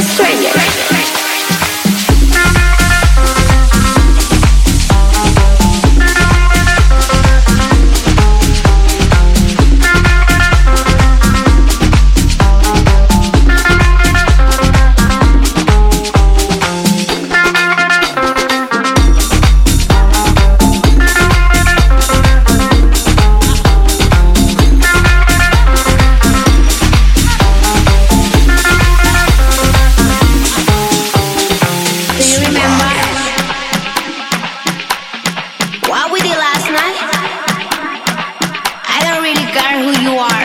睡眼。Don't who you are.